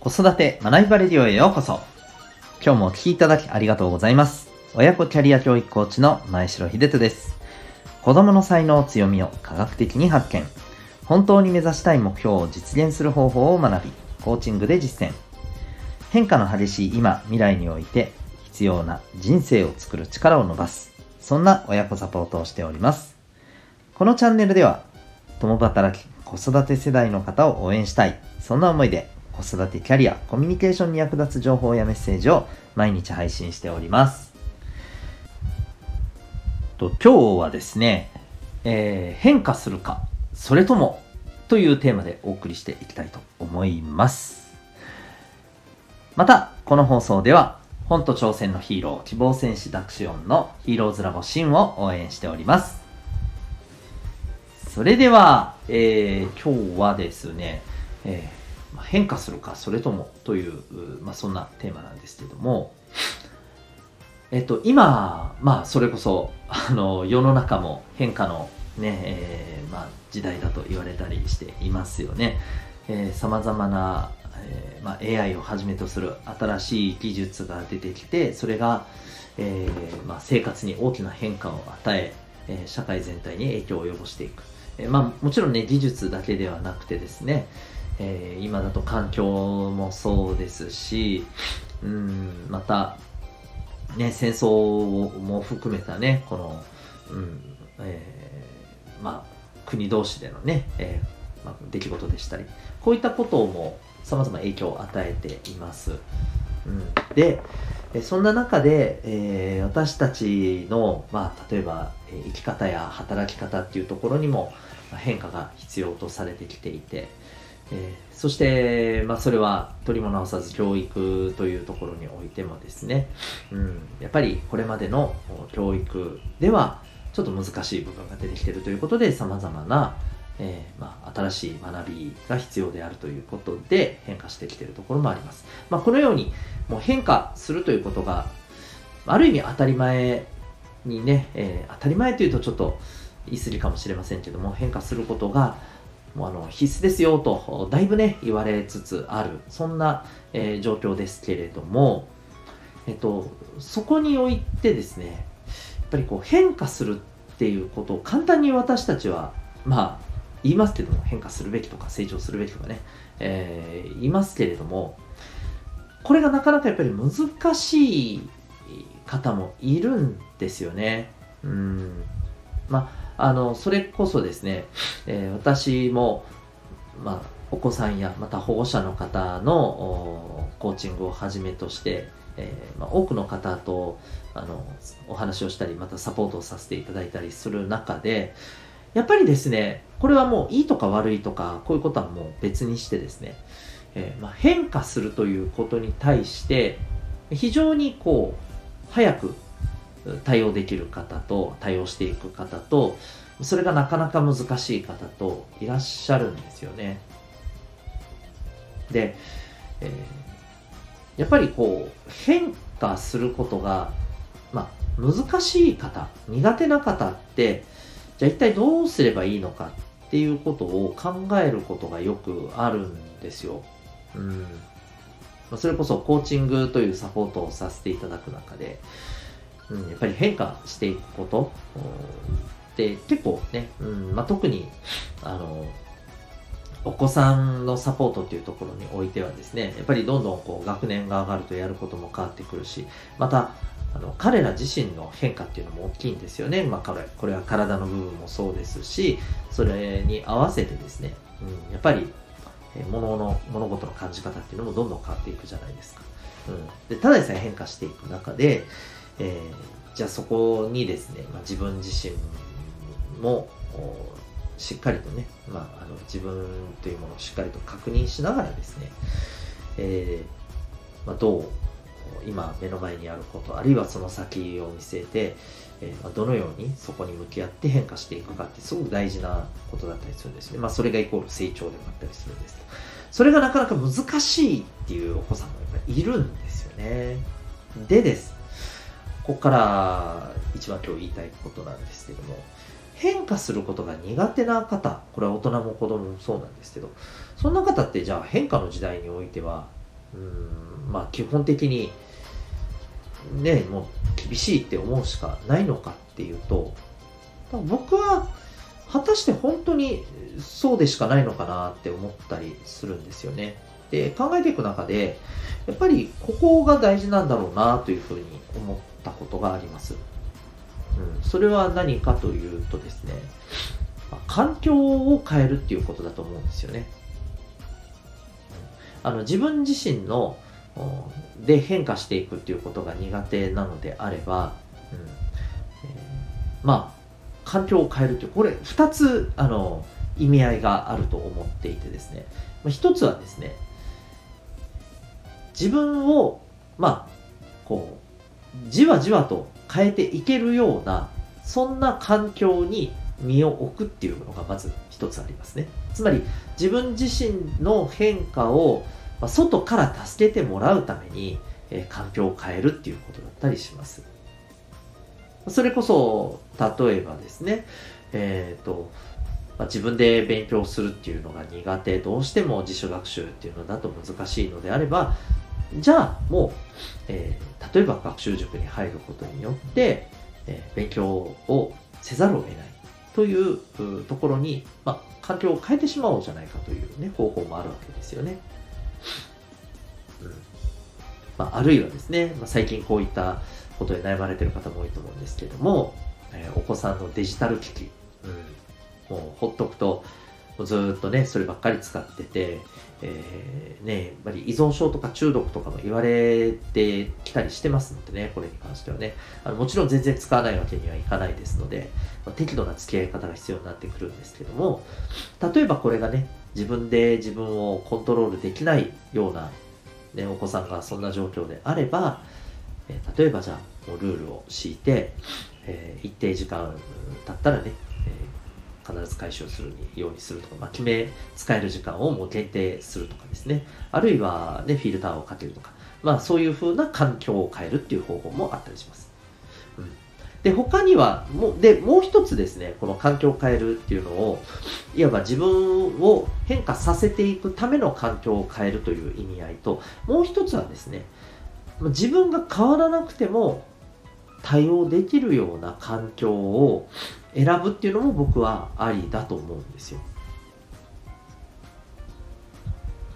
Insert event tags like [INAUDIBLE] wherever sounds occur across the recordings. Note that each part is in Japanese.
子育て学びバレデオへようこそ。今日もお聞きいただきありがとうございます。親子キャリア教育コーチの前城秀人です。子供の才能強みを科学的に発見。本当に目指したい目標を実現する方法を学び、コーチングで実践。変化の激しい今、未来において必要な人生を作る力を伸ばす。そんな親子サポートをしております。このチャンネルでは、共働き子育て世代の方を応援したい。そんな思いで子育てキャリア、コミュニケーションに役立つ情報やメッセージを毎日配信しております。と今日はですね、えー変化するか、それともというテーマでお送りしていきたいと思います。また、この放送では、本と挑戦のヒーロー、希望戦士ダクシオンのヒーローズラボシンを応援しております。それでは、えー今日はですね、えー変化するか、それともという、まあ、そんなテーマなんですけども、えっと、今、まあ、それこそ、あの、世の中も変化のね、えーまあ、時代だと言われたりしていますよね。えー、様々な、えーまあ、AI をはじめとする新しい技術が出てきて、それが、えーまあ、生活に大きな変化を与え、えー社会全体に影響を及ぼしていく。えーまあ、もちろんね、技術だけではなくてですね、えー今だと環境もそうですし、うん、また、ね、戦争も含めたね、この、うん、えーまあ、国同士でのね、えーまあ、出来事でしたり、こういったことも様々影響を与えています。うん、で、そんな中で、えー私たちの、まあ、例えば、え生き方や働き方っていうところにも変化が必要とされてきていて、えーそして、まあ、それは取りも直さず教育というところにおいてもですね、うん、やっぱりこれまでの教育ではちょっと難しい部分が出てきているということで様々な、えーまあ、新しい学びが必要であるということで変化してきているところもあります。まあ、このようにもう変化するということがある意味当たり前にね、えー当たり前というとちょっと言い過ぎかもしれませんけども変化することがもうあの必須ですよとだいぶね言われつつあるそんな、えー状況ですけれども、えっと、そこにおいてですねやっぱりこう変化するっていうことを簡単に私たちはまあ言いますけども変化するべきとか成長するべきとかね、えー言いますけれどもこれがなかなかやっぱり難しい方もいるんですよね。うんまあ、あのそれこそですね、えー私も、まあ、お子さんやまた保護者の方のコーチングをはじめとして、えーまあ、多くの方とあのお話をしたりまたサポートをさせていただいたりする中でやっぱりですねこれはもういいとか悪いとかこういうことはもう別にしてですね、えーまあ、変化するということに対して非常にこう早く対応できる方と対応していく方とそれがなかなか難しい方といらっしゃるんですよね。で、えーやっぱりこう変化することが、まあ、難しい方苦手な方ってじゃあ一体どうすればいいのかっていうことを考えることがよくあるんですよ。うんそれこそコーチングというサポートをさせていただく中で、うん、やっぱり変化していくこと。って結構ね、うんまあ、特にあのお子さんのサポートっていうところにおいてはですねやっぱりどんどんこう学年が上がるとやることも変わってくるしまたあの彼ら自身の変化っていうのも大きいんですよね、まあ、これは体の部分もそうですしそれに合わせてですね、うん、やっぱり物の物事の感じ方っていうのもどんどん変わっていくじゃないですか。うん、でただでさえ変化していく中で、えーじゃあそこにですね、まあ、自分自身もしっかりとね、まあ、あの自分というものをしっかりと確認しながらですね、えーまあ、どう今目の前にあることあるいはその先を見据えて、えーまあ、どのようにそこに向き合って変化していくかってすごく大事なことだったりするんですね。まあ、それがイコール成長でもあったりするんです。それがなかなか難しいっていうお子さんもやっぱりいるんですよね。でです。ここから一番今日言いたいことなんですけども、変化することが苦手な方、これは大人も子供もそうなんですけど、そんな方ってじゃあ変化の時代においてはうんまあ基本的にねもう厳しいって思うしかないのかっていうと僕は果たして本当にそうでしかないのかなって思ったりするんですよね。で考えていく中でやっぱりここが大事なんだろうなというふうに思ったことがあります。うん、それは何かというとですね、環境を変えるっていうことだと思うんですよね。あの自分自身ので変化していくっていうことが苦手なのであれば、うんえー、まあ環境を変えるっていうこれ2つあの意味合いがあると思っていてですね、まあ、1つはですね自分をまあこうじわじわと変えていけるようなそんな環境に身を置くっていうのがまず一つありますね。つまり自分自身の変化を外から助けてもらうために、環境を変えるっていうことだったりします。それこそ例えばですねえっ、ー、と、自分で勉強するっていうのが苦手どうしても自主学習っていうのだと難しいのであればじゃあもう、えー、例えば学習塾に入ることによって、えー、勉強をせざるを得ないというところに、まあ、環境を変えてしまおうじゃないかという、ね、方法もあるわけですよね。うんまあ、あるいはですね、まあ、最近こういったことで悩まれている方も多いと思うんですけれども、えー、お子さんのデジタル機器、うん、もうほっとくとずっとね、そればっかり使ってて、えー、ね、やっぱり依存症とか中毒とかも言われてきたりしてますのでね、これに関してはね。あのもちろん全然使わないわけにはいかないですので、まあ、適度な付き合い方が必要になってくるんですけども、例えばこれがね、自分で自分をコントロールできないような、ね、お子さんがそんな状況であれば、えー、例えばじゃあ、もうルールを敷いて、えー、一定時間経ったらね、必ず回収するようにするとか、まあ、決め使える時間をもう限定するとかですね。あるいは、ね、フィルターをかけるとか、まあそういう風な環境を変えるっていう方法もあったりします。うん、で、他には、もで、もう一つですね、この環境を変えるっていうのを、いわば自分を変化させていくための環境を変えるという意味合いと、もう一つはですね、自分が変わらなくても対応できるような環境を選ぶっていうのも僕はありだと思うんですよ。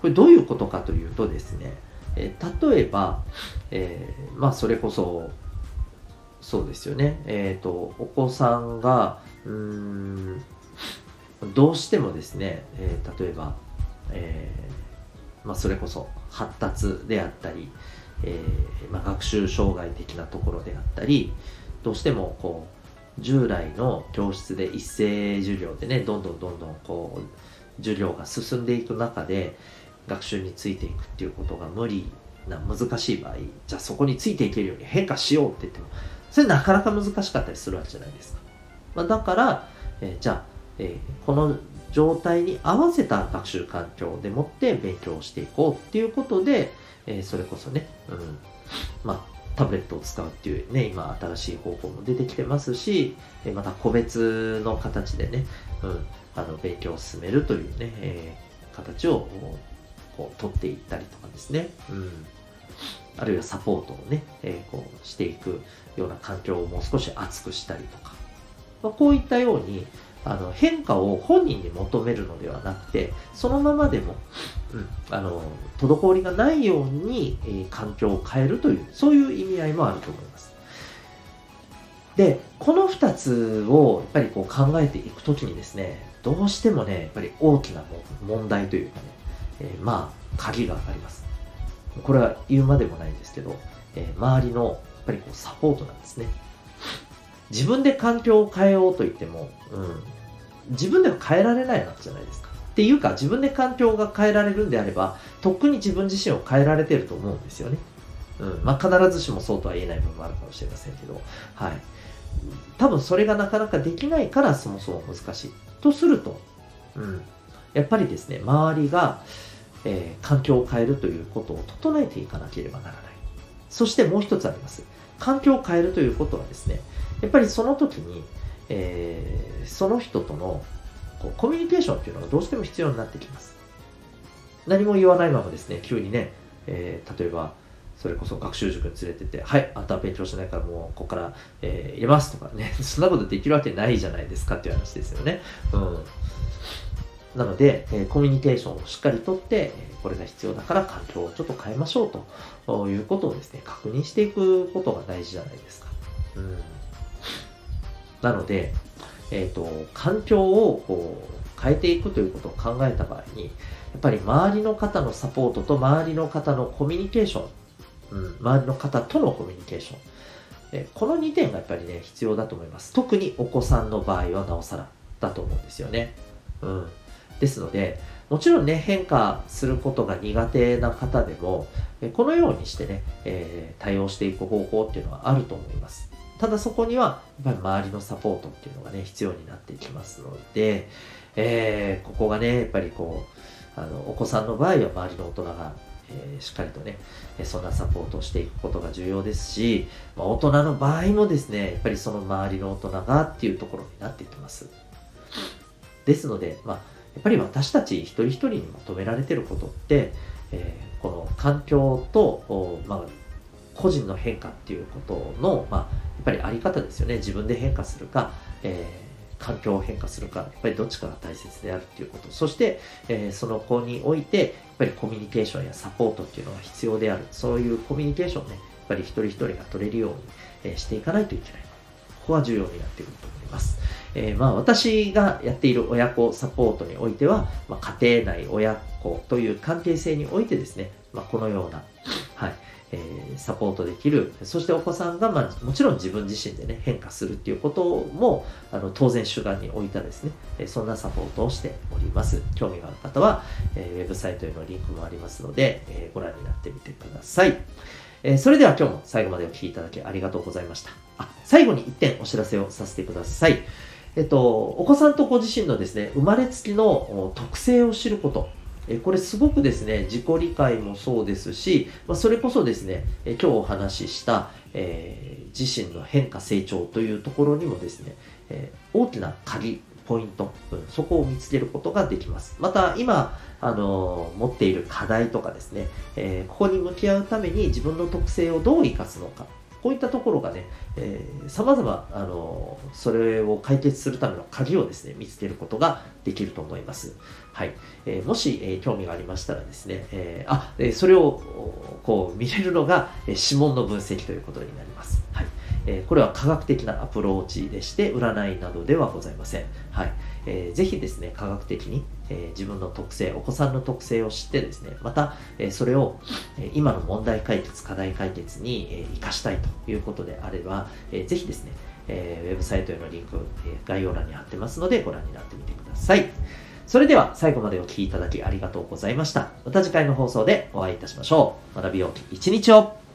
これどういうことかというとですね、え例えば、えー、まあそれこそそうですよね、えっ、ー、とお子さんがうんどうしてもですね、えー、例えば、えまあ、それこそ発達であったり、えまあ、学習障害的なところであったりどうしてもこう従来の教室で一斉授業でねどんどんどんどんこう授業が進んでいく中で学習についていくっていうことが無理な難しい場合じゃあそこについていけるように変化しようって言ってもそれなかなか難しかったりするわけじゃないですか、まあ、だから、えー、じゃあ、えー、この状態に合わせた学習環境でもって勉強していこうっていうことで、えー、それこそね、うん、まあタブレットを使うっていうね、今新しい方法も出てきてますし、また個別の形でね、うん、あの勉強を進めるというね、えー、形をこう取っていったりとかですね、うん、あるいはサポートをね、えー、こうしていくような環境をもう少し厚くしたりとか、まあ、こういったように、あの変化を本人に求めるのではなくてそのままでも、うん、あの滞りがないように、えー、環境を変えるというそういう意味合いもあると思います。でこの2つをやっぱりこう考えていくときにですねどうしてもねやっぱり大きな問題というかね、えー、まあ鍵があります。これは言うまでもないんですけど、えー、周りのやっぱりこうサポートなんですね。自分で環境を変えようと言っても、うん、自分では変えられないわけじゃないですか。っていうか、自分で環境が変えられるんであれば、とっくに自分自身を変えられてると思うんですよね。うん。まあ、必ずしもそうとは言えない部分もあるかもしれませんけど、はい。多分それがなかなかできないからそもそも難しい。とすると、うん。やっぱりですね、周りが、えー、環境を変えるということを整えていかなければならない。そしてもう一つあります。環境を変えるということはですね、やっぱりその時に、えー、その人とのこうコミュニケーションっていうのがどうしても必要になってきます。何も言わないままですね、急にね、えー、例えばそれこそ学習塾に連れてって「はいあんたは勉強しないからもうここから、えー、入れます」とかね [LAUGHS] そんなことできるわけないじゃないですかっていう話ですよね。うんなので、えコミュニケーションをしっかりとって、これが必要だから環境をちょっと変えましょうということをですね、確認していくことが大事じゃないですか。うん、なので、えっ、ー、と、環境をこう変えていくということを考えた場合に、やっぱり周りの方のサポートと周りの方のコミュニケーション、うん、周りの方とのコミュニケーション、えこの2点がやっぱりね、必要だと思います。特にお子さんの場合はなおさらだと思うんですよね。うん。ですので、もちろんね、変化することが苦手な方でも、このようにしてね、えー、対応していく方法っていうのはあると思います。ただそこには、やっぱり周りのサポートっていうのがね、必要になっていきますので、えー、ここがね、やっぱりこう、あの、お子さんの場合は周りの大人が、えー、しっかりとね、そんなサポートをしていくことが重要ですし、まあ、大人の場合もですね、やっぱりその周りの大人がっていうところになっていきます。ですので、まあ、やっぱり私たち一人一人に求められてることって、えー、この環境と、まあ、個人の変化っていうことの、まあ、やっぱりあり方ですよね。自分で変化するか、えー、環境を変化するか、やっぱりどっちかが大切であるっていうこと。そして、えー、その子において、やっぱりコミュニケーションやサポートっていうのが必要である。そういうコミュニケーションね、やっぱり一人一人が取れるように、えー、していかないといけない。ここは重要になってくると思います。えー、まあ私がやっている親子サポートにおいては、まあ、家庭内親子という関係性においてですね、まあ、このような、はい、えー、サポートできる、そしてお子さんが、まあ、もちろん自分自身でね、変化するっていうことも、あの当然主眼に置いたですね、えそんなサポートをしております。興味がある方は、えー、ウェブサイトへのリンクもありますので、えー、ご覧になってみてください。え、それでは今日も最後までお聴きいただきありがとうございました。あ、最後に1点お知らせをさせてください。えっと、お子さんとご自身のですね、生まれつきの特性を知ること。これすごくですね、自己理解もそうですし、まあ、それこそですね、今日お話しした、えー、自身の変化成長というところにもですね、えー、大きな鍵、ポイント、うん、そこを見つけることができます。また今、あの持っている課題とかですね、え、ここに向き合うために自分の特性をどう生かすのか、こういったところがね、えー、様々、あのそれを解決するための鍵をですね、見つけることができると思います。はい。えー、もし、えー、興味がありましたらですね、えー、あ、えそれを、こう、見れるのが、え指紋の分析ということになります。はい。えこれは科学的なアプローチでして、占いなどではございません。はい。えー、ぜひですね、科学的に、え、自分の特性、お子さんの特性を知ってですね、また、え、それを、え今の問題解決、課題解決に、え活かしたいということであれば、えー、ぜひですね、えウェブサイトへのリンク、え概要欄に貼ってますので、ご覧になってみてください。それでは最後までお聴きいただきありがとうございました。また次回の放送でお会いいたしましょう。学びよう一日を